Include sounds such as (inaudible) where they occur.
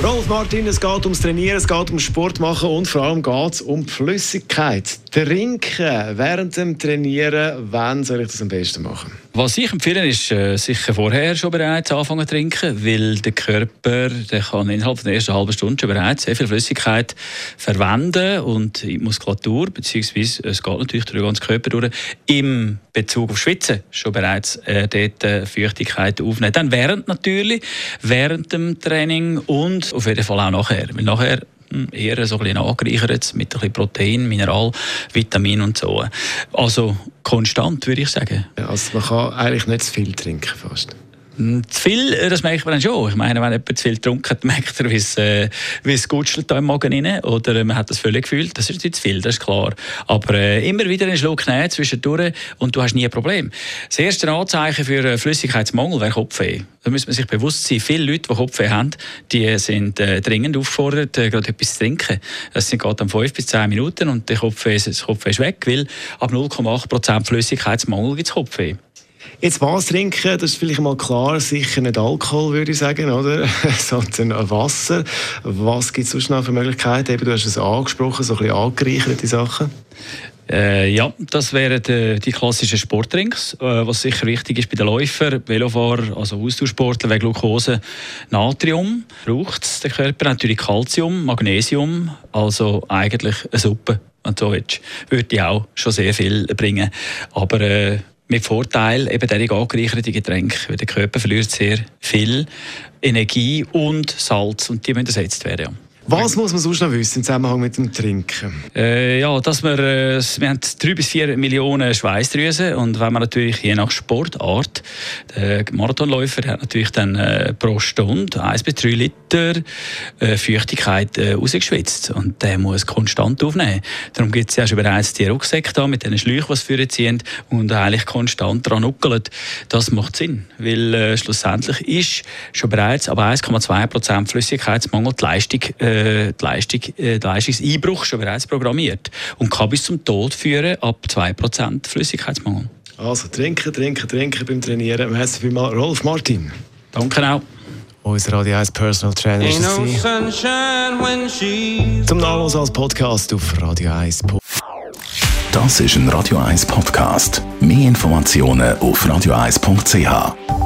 Rolf Martin, es geht ums Trainieren, es geht ums Sport machen und vor allem geht es um Flüssigkeit. Trinken während dem Trainieren, wann soll ich das am besten machen? Was ich empfehle, ist äh, sicher vorher schon bereits anfangen zu trinken, weil der Körper der kann innerhalb der ersten halben Stunde schon bereits sehr viel Flüssigkeit verwenden und die Muskulatur, beziehungsweise es geht natürlich durch den ganzen Körper durch, im Bezug auf Schwitzen schon bereits äh, dort äh, Feuchtigkeit aufnehmen. Dann während natürlich, während dem Training und auf jeden Fall auch nachher. Weil nachher eher so ein bisschen angereichert mit ein bisschen Protein, Mineral, Vitamin und so. Also konstant, würde ich sagen. Also man kann eigentlich nicht zu viel trinken fast. Hm, zu viel, äh, das merkt man dann schon. Ich meine, wenn jemand zu viel getrunken hat, (laughs) merkt er, wie es, äh, wie es gutschelt im Magen rein. Oder äh, man hat das völlig gefühlt. Das ist nicht zu viel, das ist klar. Aber äh, immer wieder einen Schluck nehmen zwischendurch und du hast nie ein Problem. Das erste Anzeichen für äh, Flüssigkeitsmangel wäre Kopfweh. Da muss man sich bewusst sein, viele Leute, die Kopfweh haben, die sind äh, dringend aufgefordert, äh, gerade etwas zu trinken. Sind gerade um 5 bis 10 Minuten und der Kopfweh, das Kopfweh ist weg, weil ab 0,8% Flüssigkeitsmangel gibt es Kopfweh. Jetzt was trinken, das ist vielleicht mal klar, sicher nicht Alkohol, würde ich sagen, oder? (laughs) sondern Wasser. Was gibt es sonst noch für Möglichkeiten? Eben, du hast es angesprochen, so ein bisschen angereicherte Sachen. Äh, ja, das wären die, die klassischen Sportdrinks, äh, was sicher wichtig ist bei den Läufern, Velofahrern, also Ausdauersportler, wegen Glucose, Natrium braucht der Körper, natürlich Calcium, Magnesium, also eigentlich eine Suppe, wenn du so willst, würde auch schon sehr viel bringen. Aber äh, mit Vorteil eben derige angereicherte Getränke, weil der Körper verliert sehr viel Energie und Salz und die müssen ersetzt werden. Ja. Was muss man sonst noch wissen im Zusammenhang mit dem Trinken? Äh, ja, dass wir, äh, wir haben drei bis vier Millionen Schweißdrüsen und wenn man natürlich je nach Sportart, der Marathonläufer hat natürlich dann äh, pro Stunde eins bis drei Liter äh, Feuchtigkeit äh, rausgeschwitzt und der muss konstant aufnehmen. Darum gibt es ja schon bereits die Rucksäcke da mit den Schläuchen, die sie ziehen und eigentlich konstant dran nuckeln. Das macht Sinn, weil äh, schlussendlich ist schon bereits ab 1,2% Flüssigkeitsmangel die Leistung äh, die Leistung, äh, der Leistungseinbruch schon bereits programmiert und kann bis zum Tod führen ab 2% Flüssigkeitsmangel. Also trinken, trinken, trinken beim Trainieren. Herzlich willkommen, Rolf Martin. Danke auch. Unser Radio 1 Personal Trainer ist no Zum Nachlesen als Podcast auf Radio 1. Das ist ein Radio 1 Podcast. Mehr Informationen auf radio1.ch.